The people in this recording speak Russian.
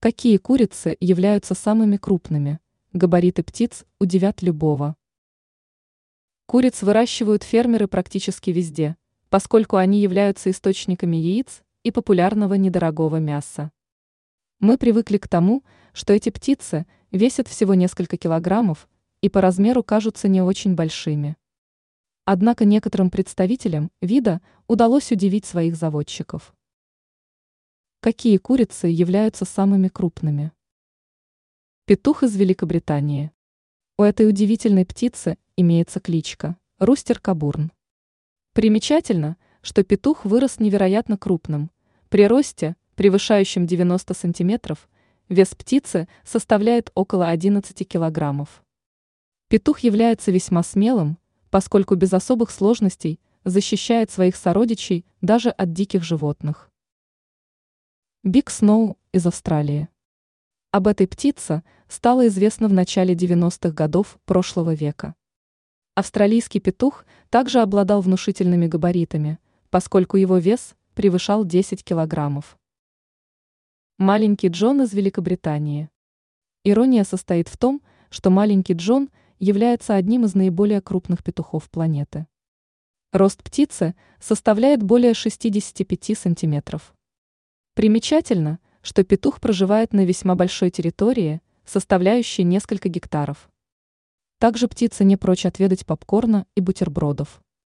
Какие курицы являются самыми крупными? Габариты птиц удивят любого. Куриц выращивают фермеры практически везде, поскольку они являются источниками яиц и популярного недорогого мяса. Мы привыкли к тому, что эти птицы весят всего несколько килограммов и по размеру кажутся не очень большими. Однако некоторым представителям вида удалось удивить своих заводчиков. Какие курицы являются самыми крупными? Петух из Великобритании. У этой удивительной птицы имеется кличка – Рустер Кабурн. Примечательно, что петух вырос невероятно крупным. При росте, превышающем 90 сантиметров, вес птицы составляет около 11 килограммов. Петух является весьма смелым, поскольку без особых сложностей защищает своих сородичей даже от диких животных. Биг Сноу из Австралии. Об этой птице стало известно в начале 90-х годов прошлого века. Австралийский петух также обладал внушительными габаритами, поскольку его вес превышал 10 килограммов. Маленький Джон из Великобритании. Ирония состоит в том, что маленький Джон является одним из наиболее крупных петухов планеты. Рост птицы составляет более 65 сантиметров. Примечательно, что петух проживает на весьма большой территории, составляющей несколько гектаров. Также птица не прочь отведать попкорна и бутербродов.